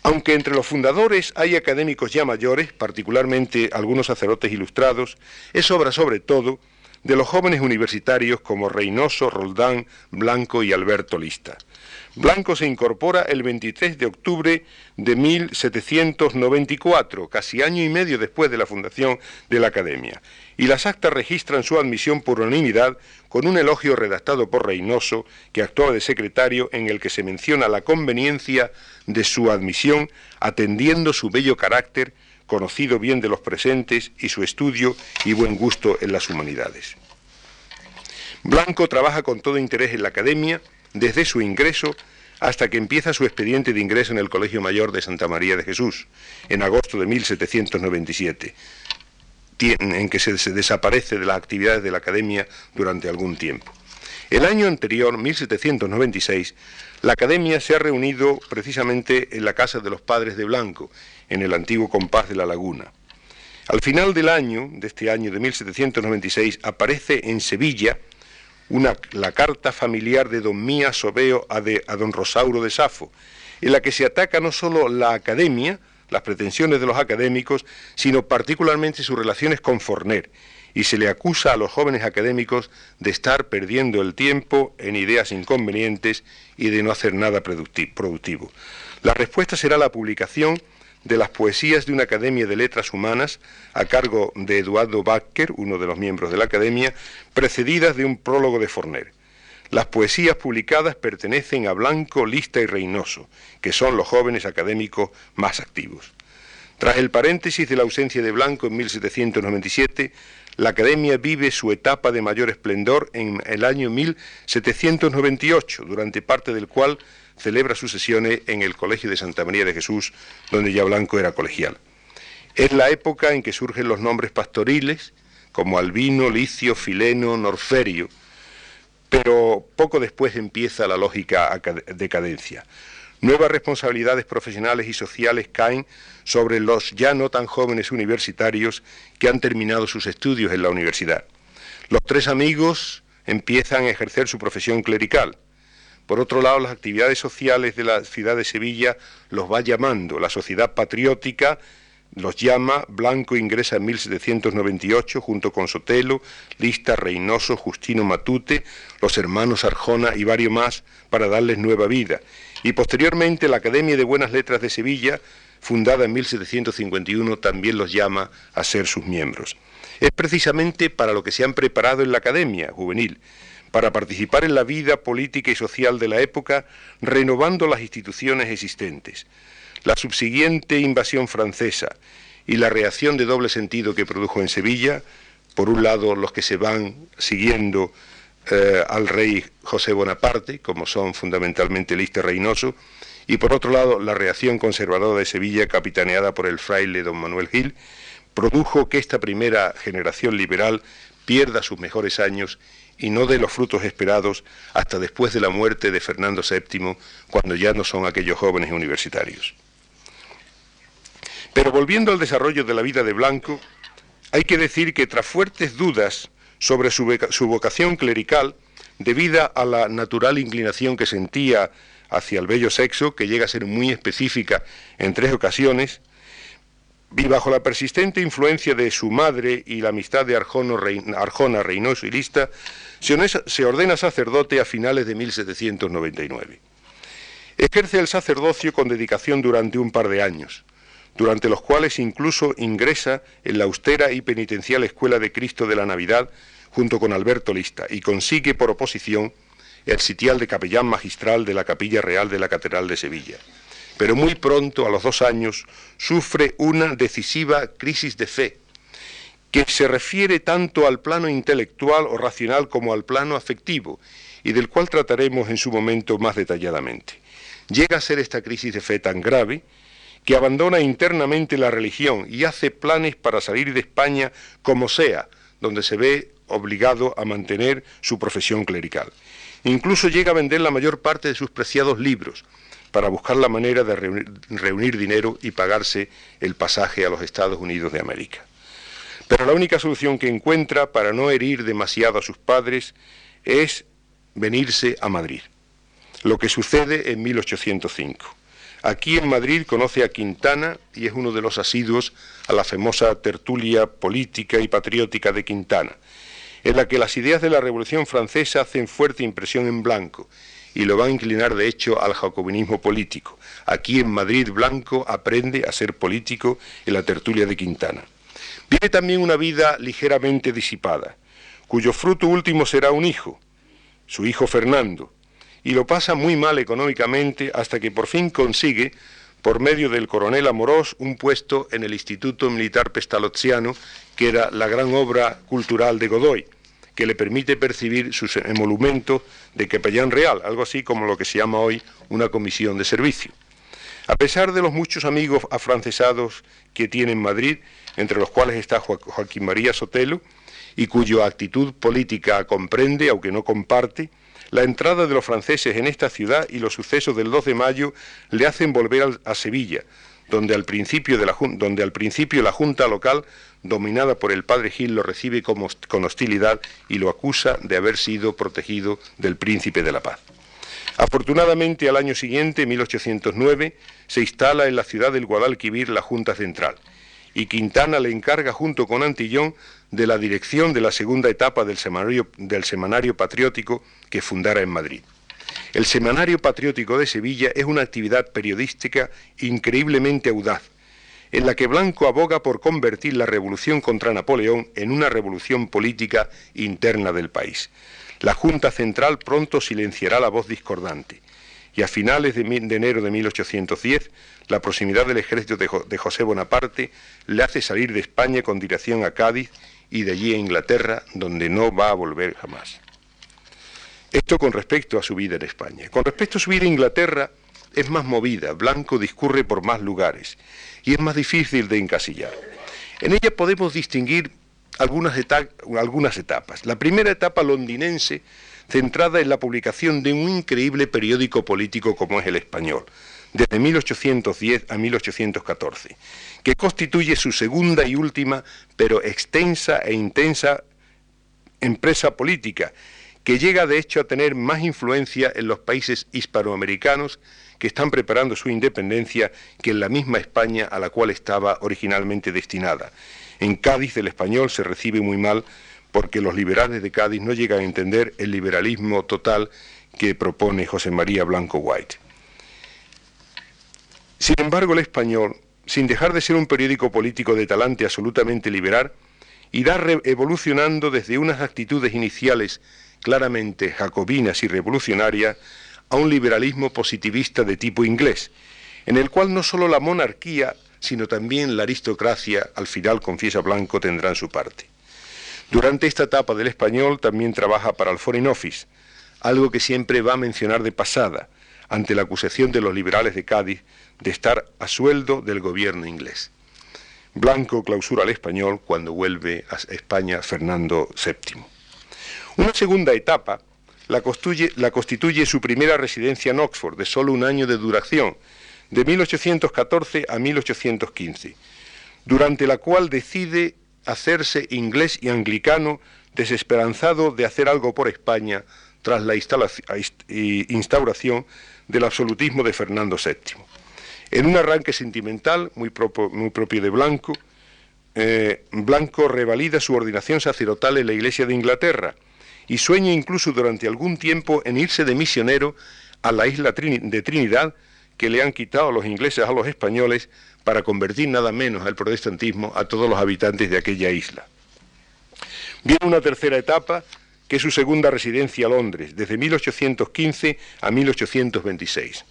Aunque entre los fundadores hay académicos ya mayores, particularmente algunos sacerdotes ilustrados, es obra sobre todo de los jóvenes universitarios como Reynoso, Roldán, Blanco y Alberto Lista. Blanco se incorpora el 23 de octubre de 1794, casi año y medio después de la fundación de la Academia, y las actas registran su admisión por unanimidad con un elogio redactado por Reynoso, que actuaba de secretario, en el que se menciona la conveniencia de su admisión, atendiendo su bello carácter, conocido bien de los presentes, y su estudio y buen gusto en las humanidades. Blanco trabaja con todo interés en la academia, desde su ingreso hasta que empieza su expediente de ingreso en el Colegio Mayor de Santa María de Jesús, en agosto de 1797, en que se desaparece de las actividades de la academia durante algún tiempo. El año anterior, 1796, la Academia se ha reunido precisamente en la casa de los padres de Blanco, en el antiguo compás de la laguna. Al final del año, de este año de 1796, aparece en Sevilla una, la carta familiar de don Mía Sobeo a, a don Rosauro de Safo, en la que se ataca no solo la academia, las pretensiones de los académicos, sino particularmente sus relaciones con Forner, y se le acusa a los jóvenes académicos de estar perdiendo el tiempo en ideas inconvenientes y de no hacer nada productivo. La respuesta será la publicación de las poesías de una Academia de Letras Humanas a cargo de Eduardo Backer, uno de los miembros de la Academia, precedidas de un prólogo de Forner. Las poesías publicadas pertenecen a Blanco, Lista y Reynoso, que son los jóvenes académicos más activos. Tras el paréntesis de la ausencia de Blanco en 1797, la Academia vive su etapa de mayor esplendor en el año 1798, durante parte del cual celebra sus sesiones en el Colegio de Santa María de Jesús, donde ya Blanco era colegial. Es la época en que surgen los nombres pastoriles, como Albino, Licio, Fileno, Norferio, pero poco después empieza la lógica decadencia. Nuevas responsabilidades profesionales y sociales caen sobre los ya no tan jóvenes universitarios que han terminado sus estudios en la universidad. Los tres amigos empiezan a ejercer su profesión clerical. Por otro lado, las actividades sociales de la ciudad de Sevilla los va llamando. La sociedad patriótica los llama, Blanco ingresa en 1798 junto con Sotelo, Lista, Reynoso, Justino Matute, los hermanos Arjona y varios más para darles nueva vida. Y posteriormente la Academia de Buenas Letras de Sevilla, fundada en 1751, también los llama a ser sus miembros. Es precisamente para lo que se han preparado en la Academia Juvenil, para participar en la vida política y social de la época, renovando las instituciones existentes. La subsiguiente invasión francesa y la reacción de doble sentido que produjo en Sevilla, por un lado los que se van siguiendo eh, al rey José Bonaparte, como son fundamentalmente Liste Reynoso, y por otro lado la reacción conservadora de Sevilla, capitaneada por el fraile don Manuel Gil, produjo que esta primera generación liberal pierda sus mejores años y no dé los frutos esperados hasta después de la muerte de Fernando VII, cuando ya no son aquellos jóvenes universitarios. Pero volviendo al desarrollo de la vida de Blanco, hay que decir que tras fuertes dudas sobre su, vocación clerical, debida a la natural inclinación que sentía hacia el bello sexo, que llega a ser muy específica en tres ocasiones, bajo la persistente influencia de su madre y la amistad de Arjona, Reynoso y Lista, se ordena sacerdote a finales de 1799. Ejerce el sacerdocio con dedicación durante un par de años, durante los cuales incluso ingresa en la austera y penitencial Escuela de Cristo de la Navidad junto con Alberto Lista y consigue por oposición el sitial de capellán magistral de la Capilla Real de la Catedral de Sevilla pero muy pronto, a los dos años, sufre una decisiva crisis de fe, que se refiere tanto al plano intelectual o racional como al plano afectivo, y del cual trataremos en su momento más detalladamente. Llega a ser esta crisis de fe tan grave que abandona internamente la religión y hace planes para salir de España como sea, donde se ve obligado a mantener su profesión clerical. Incluso llega a vender la mayor parte de sus preciados libros, para buscar la manera de reunir, dinero y pagarse el pasaje a los Estados Unidos de América. Pero la única solución que encuentra para no herir demasiado a sus padres es venirse a Madrid, lo que sucede en 1805. Aquí en Madrid conoce a Quintana y es uno de los asiduos a la famosa tertulia política y patriótica de Quintana, en la que las ideas de la Revolución Francesa hacen fuerte impresión en Blanco y lo va a inclinar de hecho al jacobinismo político. Aquí en Madrid Blanco aprende a ser político en la tertulia de Quintana. Vive también una vida ligeramente disipada, cuyo fruto último será un hijo, su hijo Fernando, y lo pasa muy mal económicamente hasta que por fin consigue, por medio del coronel Amorós, un puesto en el Instituto Militar Pestalozziano, que era la gran obra cultural de Godoy, que le permite percibir su emolumento de capellán real, algo así como lo que se llama hoy una comisión de servicio. A pesar de los muchos amigos afrancesados que tiene en Madrid, entre los cuales está Joaquín María Sotelo, y cuya actitud política comprende, aunque no comparte, la entrada de los franceses en esta ciudad y los sucesos del 2 de mayo le hacen volver a Sevilla, donde al, principio la, Junta local, dominada por el padre Gil, lo recibe con hostilidad y lo acusa de haber sido protegido del príncipe de la paz. Afortunadamente, al año siguiente, 1809, se instala en la ciudad del Guadalquivir la Junta Central y Quintana le encarga junto con Antillón de la dirección de la segunda etapa del del semanario patriótico que fundara en Madrid. El Semanario Patriótico de Sevilla es una actividad periodística increíblemente audaz, en la que Blanco aboga por convertir la revolución contra Napoleón en una revolución política interna del país. La Junta Central pronto silenciará la voz discordante y a finales de, enero de 1810 la proximidad del ejército de José Bonaparte le hace salir de España con dirección a Cádiz y de allí a Inglaterra, donde no va a volver jamás. Esto con respecto a su vida en España. Con respecto a su vida en Inglaterra, es más movida, Blanco discurre por más lugares y es más difícil de encasillar. En ella podemos distinguir algunas, etapas. La primera etapa londinense, centrada en la publicación de un increíble periódico político como es el español, desde 1810 a 1814, que constituye su segunda y última, pero extensa e intensa empresa política que llega de hecho a tener más influencia en los países hispanoamericanos que están preparando su independencia que en la misma España a la cual estaba originalmente destinada. En Cádiz el español se recibe muy mal porque los liberales de Cádiz no llegan a entender el liberalismo total que propone José María Blanco White. Sin embargo, el español, sin dejar de ser un periódico político de talante absolutamente liberal, irá evolucionando desde unas actitudes iniciales claramente jacobinas y revolucionarias a un liberalismo positivista de tipo inglés, en el cual no solo la monarquía, sino también la aristocracia, al final confiesa Blanco, tendrán su parte. Durante esta etapa del español también trabaja para el Foreign Office, algo que siempre va a mencionar de pasada, ante la acusación de los liberales de Cádiz de estar a sueldo del gobierno inglés. Blanco clausura al español cuando vuelve a España Fernando VII. Una segunda etapa la constituye, su primera residencia en Oxford, de solo un año de duración, de 1814 a 1815, durante la cual decide hacerse inglés y anglicano, desesperanzado de hacer algo por España tras la instauración del absolutismo de Fernando VII. En un arranque sentimental muy, propio de Blanco, eh, Blanco revalida su ordenación sacerdotal en la Iglesia de Inglaterra, y sueña incluso durante algún tiempo en irse de misionero a la isla de Trinidad que le han quitado los ingleses a los españoles para convertir nada menos al protestantismo a todos los habitantes de aquella isla. Viene una tercera etapa, que es su segunda residencia a Londres, desde 1815 a 1826.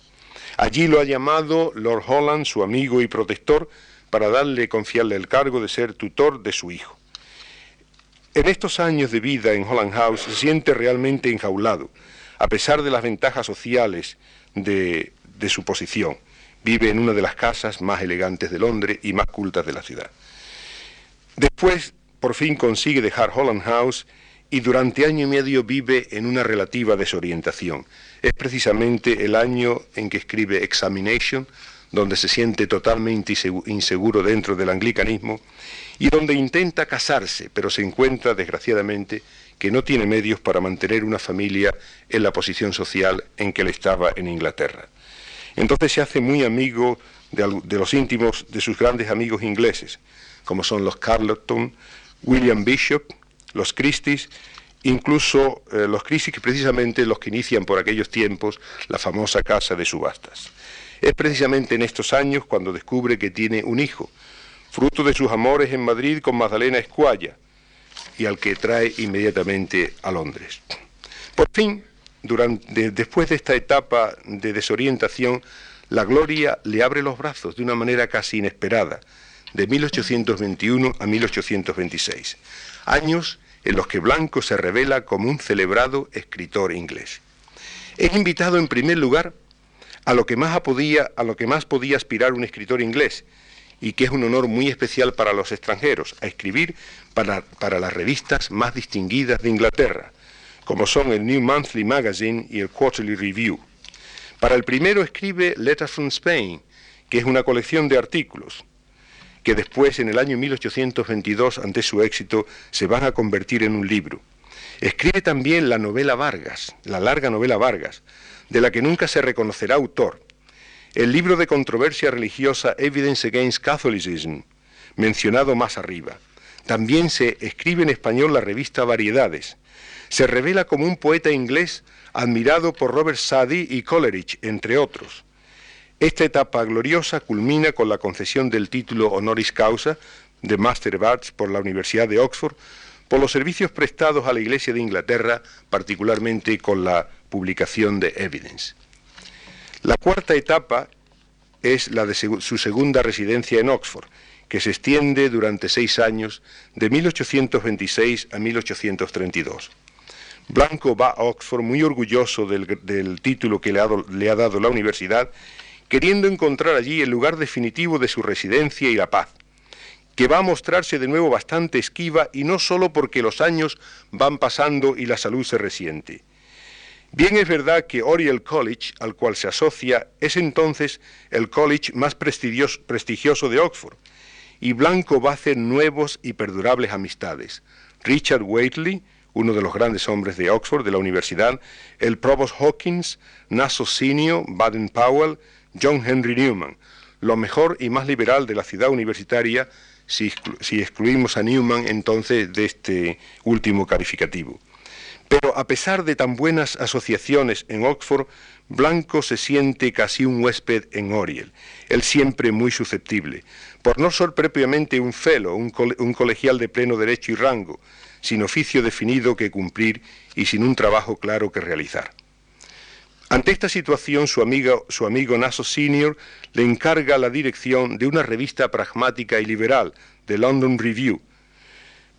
Allí lo ha llamado Lord Holland, su amigo y protector, para darle confiarle el cargo de ser tutor de su hijo. En estos años de vida en Holland House se siente realmente enjaulado, a pesar de las ventajas sociales de, su posición. Vive en una de las casas más elegantes de Londres y más cultas de la ciudad. Después, por fin consigue dejar Holland House y durante año y medio vive en una relativa desorientación. Es precisamente el año en que escribe Examination, donde se siente totalmente inseguro dentro del anglicanismo y donde intenta casarse, pero se encuentra, desgraciadamente, que no tiene medios para mantener una familia en la posición social en que él estaba en Inglaterra. Entonces se hace muy amigo de, los íntimos de sus grandes amigos ingleses, como son los Carleton, William Bishop, los Christies, incluso eh, los Christies precisamente los que inician por aquellos tiempos la famosa casa de subastas. Es precisamente en estos años cuando descubre que tiene un hijo, fruto de sus amores en Madrid con Magdalena Escualla, y al que trae inmediatamente a Londres. Por fin, después de esta etapa de desorientación, la gloria le abre los brazos de una manera casi inesperada, de 1821 a 1826, años en los que Blanco se revela como un celebrado escritor inglés. Es invitado en primer lugar a lo que más podía, a lo que más podía aspirar un escritor inglés, y que es un honor muy especial para los extranjeros, a escribir para, para las revistas más distinguidas de Inglaterra, como son el New Monthly Magazine y el Quarterly Review. Para el primero escribe Letters from Spain, que es una colección de artículos, que después, en el año 1822, ante su éxito, se van a convertir en un libro. Escribe también la novela Vargas, la larga novela Vargas, de la que nunca se reconocerá autor. El libro de controversia religiosa Evidence Against Catholicism, mencionado más arriba. También se escribe en español la revista Variedades. Se revela como un poeta inglés admirado por Robert Sadie y Coleridge, entre otros. Esta etapa gloriosa culmina con la concesión del título honoris causa de Master of Arts por la Universidad de Oxford por los servicios prestados a la Iglesia de Inglaterra, particularmente con la publicación de Evidence. La cuarta etapa es la de su segunda residencia en Oxford, que se extiende durante seis años, de 1826 a 1832. Blanco va a Oxford muy orgulloso del, título que le ha, dado la universidad, queriendo encontrar allí el lugar definitivo de su residencia y la paz, que va a mostrarse de nuevo bastante esquiva y no solo porque los años van pasando y la salud se resiente. Bien es verdad que Oriel College, al cual se asocia, es entonces el college más prestigioso de Oxford, y Blanco va a hacer nuevos y perdurables amistades. Richard Whately, uno de los grandes hombres de Oxford, de la universidad, el Provost Hawkins, Nassau Senior, Baden Powell, John Henry Newman, lo mejor y más liberal de la ciudad universitaria, si, si excluimos a Newman entonces de este último calificativo. Pero a pesar de tan buenas asociaciones en Oxford, Blanco se siente casi un huésped en Oriel, él siempre muy susceptible, por no ser propiamente un fellow, un, colegial de pleno derecho y rango, sin oficio definido que cumplir y sin un trabajo claro que realizar. Ante esta situación, su, amigo, Naso Senior le encarga la dirección de una revista pragmática y liberal, The London Review,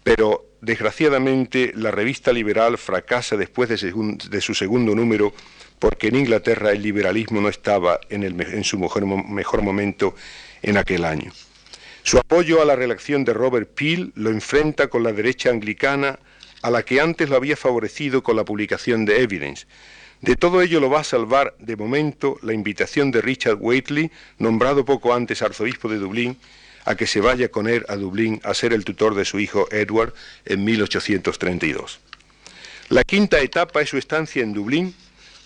pero desgraciadamente la revista liberal fracasa después de, su segundo número porque en Inglaterra el liberalismo no estaba en, su mejor momento en aquel año. Su apoyo a la reelección de Robert Peel lo enfrenta con la derecha anglicana a la que antes lo había favorecido con la publicación de Evidence. De todo ello lo va a salvar de momento la invitación de Richard Whately, nombrado poco antes arzobispo de Dublín, a que se vaya con él a Dublín a ser el tutor de su hijo Edward en 1832. La quinta etapa es su estancia en Dublín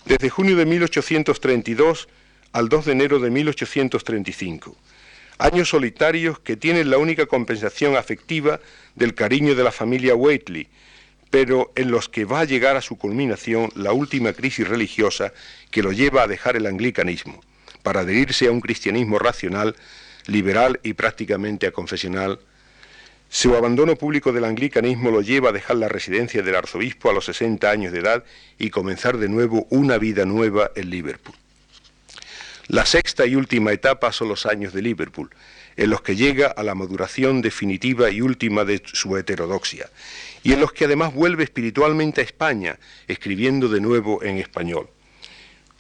desde junio de 1832 al 2 de enero de 1835 años solitarios que tienen la única compensación afectiva del cariño de la familia Whately, pero en los que va a llegar a su culminación la última crisis religiosa que lo lleva a dejar el anglicanismo, para adherirse a un cristianismo racional, liberal y prácticamente aconfesional. Su abandono público del anglicanismo lo lleva a dejar la residencia del arzobispo a los 60 años de edad y comenzar de nuevo una vida nueva en Liverpool. La sexta y última etapa son los años de Liverpool, en los que llega a la maduración definitiva y última de su heterodoxia, y en los que además vuelve espiritualmente a España, escribiendo de nuevo en español.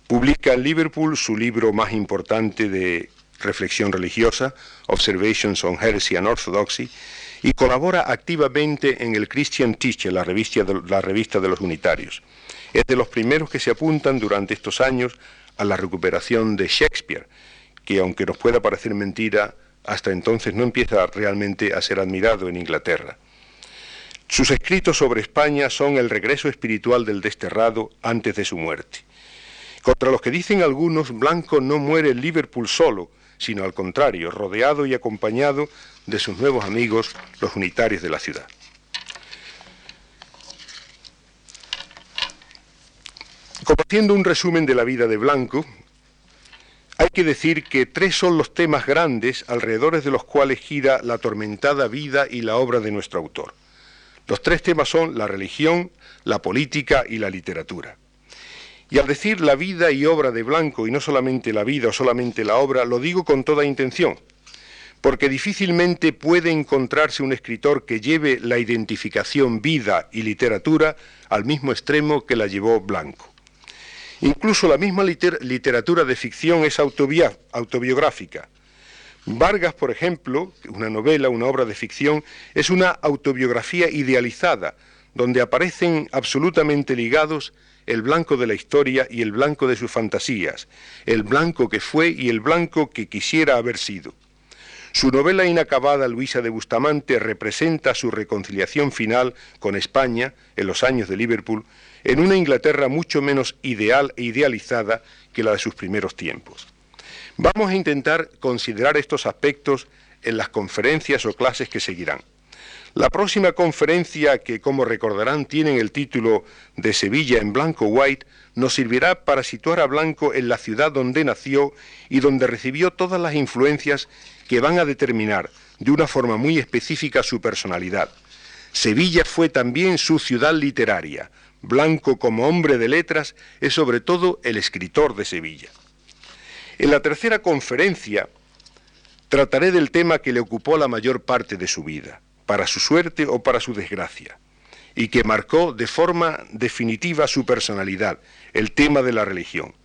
Publica en Liverpool su libro más importante de reflexión religiosa, Observations on Heresy and Orthodoxy, y colabora activamente en el Christian Teacher, la revista, de, la revista de los unitarios. Es de los primeros que se apuntan durante estos años a la recuperación de Shakespeare, que aunque nos pueda parecer mentira, hasta entonces no empieza realmente a ser admirado en Inglaterra. Sus escritos sobre España son el regreso espiritual del desterrado antes de su muerte. Contra los que dicen algunos, Blanco no muere en Liverpool solo, sino al contrario, rodeado y acompañado de sus nuevos amigos, los unitarios de la ciudad. Como haciendo un resumen de la vida de Blanco, hay que decir que tres son los temas grandes alrededor de los cuales gira la atormentada vida y la obra de nuestro autor. Los tres temas son la religión, la política y la literatura. Y al decir la vida y obra de Blanco, y no solamente la vida o solamente la obra, lo digo con toda intención, porque difícilmente puede encontrarse un escritor que lleve la identificación vida y literatura al mismo extremo que la llevó Blanco. Incluso la misma literatura de ficción es autobiográfica. Vargas, por ejemplo, una novela, una obra de ficción, es una autobiografía idealizada, donde aparecen absolutamente ligados el blanco de la historia y el blanco de sus fantasías, el blanco que fue y el blanco que quisiera haber sido. Su novela inacabada Luisa de Bustamante representa su reconciliación final con España en los años de Liverpool en una Inglaterra mucho menos ideal e idealizada que la de sus primeros tiempos. Vamos a intentar considerar estos aspectos en las conferencias o clases que seguirán. La próxima conferencia, que como recordarán tiene el título de Sevilla en blanco white, nos servirá para situar a Blanco en la ciudad donde nació y donde recibió todas las influencias que van a determinar de una forma muy específica su personalidad. Sevilla fue también su ciudad literaria. Blanco como hombre de letras es sobre todo el escritor de Sevilla. En la tercera conferencia trataré del tema que le ocupó la mayor parte de su vida, para su suerte o para su desgracia, y que marcó de forma definitiva su personalidad, el tema de la religión.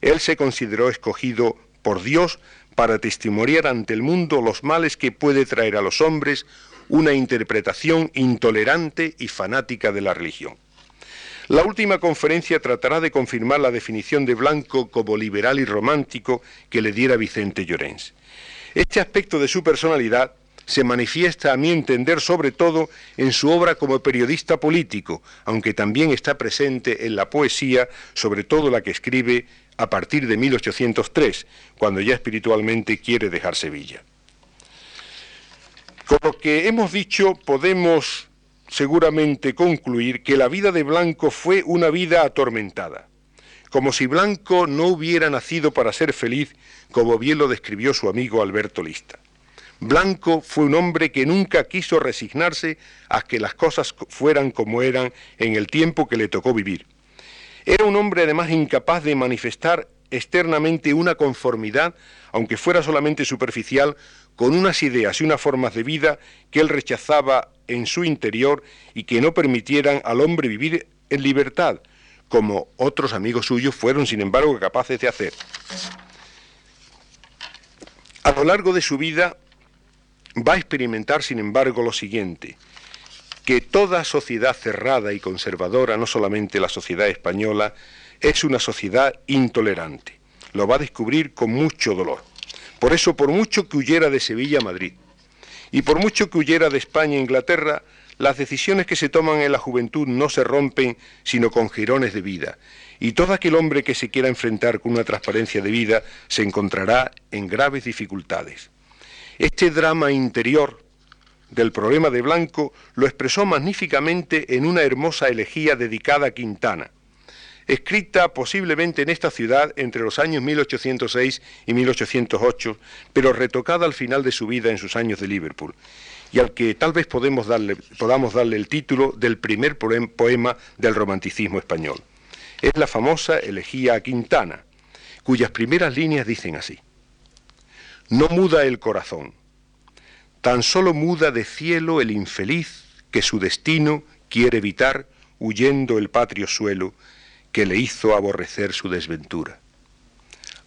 Él se consideró escogido por Dios para testimoniar ante el mundo los males que puede traer a los hombres una interpretación intolerante y fanática de la religión. La última conferencia tratará de confirmar la definición de Blanco como liberal y romántico que le diera Vicente Llorens. Este aspecto de su personalidad se manifiesta, a mi entender, sobre todo en su obra como periodista político, aunque también está presente en la poesía, sobre todo la que escribe a partir de 1803, cuando ya espiritualmente quiere dejar Sevilla. Con lo que hemos dicho, podemos seguramente concluir que la vida de Blanco fue una vida atormentada, como si Blanco no hubiera nacido para ser feliz, como bien lo describió su amigo Alberto Lista. Blanco fue un hombre que nunca quiso resignarse a que las cosas fueran como eran en el tiempo que le tocó vivir. Era un hombre además incapaz de manifestar externamente una conformidad, aunque fuera solamente superficial, con unas ideas y unas formas de vida que él rechazaba en su interior y que no permitieran al hombre vivir en libertad, como otros amigos suyos fueron, sin embargo, capaces de hacer. A lo largo de su vida va a experimentar, sin embargo, lo siguiente, que toda sociedad cerrada y conservadora, no solamente la sociedad española, es una sociedad intolerante. Lo va a descubrir con mucho dolor. Por eso, por mucho que huyera de Sevilla a Madrid, y por mucho que huyera de España a Inglaterra, las decisiones que se toman en la juventud no se rompen sino con jirones de vida, y todo aquel hombre que se quiera enfrentar con una transparencia de vida se encontrará en graves dificultades. Este drama interior del problema de Blanco lo expresó magníficamente en una hermosa elegía dedicada a Quintana, escrita posiblemente en esta ciudad entre los años 1806 y 1808, pero retocada al final de su vida en sus años de Liverpool, y al que tal vez podamos darle el título del primer poema del romanticismo español. Es la famosa elegía a Quintana, cuyas primeras líneas dicen así. No muda el corazón, tan solo muda de cielo el infeliz que su destino quiere evitar huyendo el patrio suelo que le hizo aborrecer su desventura.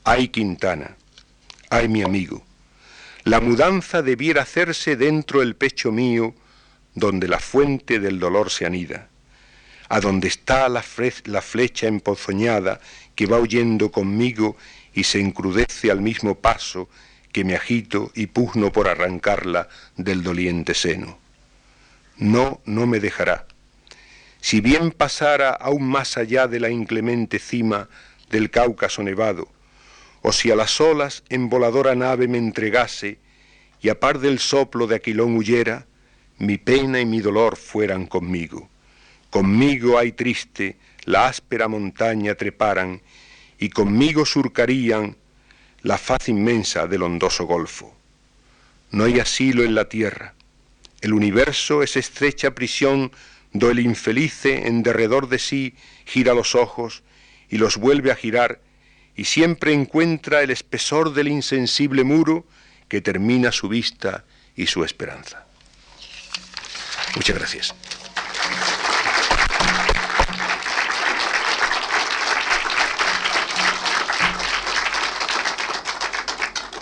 Ay Quintana, ay mi amigo, La mudanza debiera hacerse dentro del pecho mío, donde la fuente del dolor se anida, a donde está la, la flecha empozoñada que va huyendo conmigo y se encrudece al mismo paso que me agito y pugno por arrancarla del doliente seno. No, no me dejará. Si bien pasara aún más allá de la inclemente cima del Cáucaso nevado, o si a las olas en voladora nave me entregase y a par del soplo de Aquilón huyera, mi pena y mi dolor fueran conmigo. Conmigo hay triste, la áspera montaña treparan, y conmigo surcarían la faz inmensa del hondoso golfo. No hay asilo en la tierra. El universo es estrecha prisión do el infelice en derredor de sí gira los ojos y los vuelve a girar y siempre encuentra el espesor del insensible muro que termina su vista y su esperanza. Muchas gracias.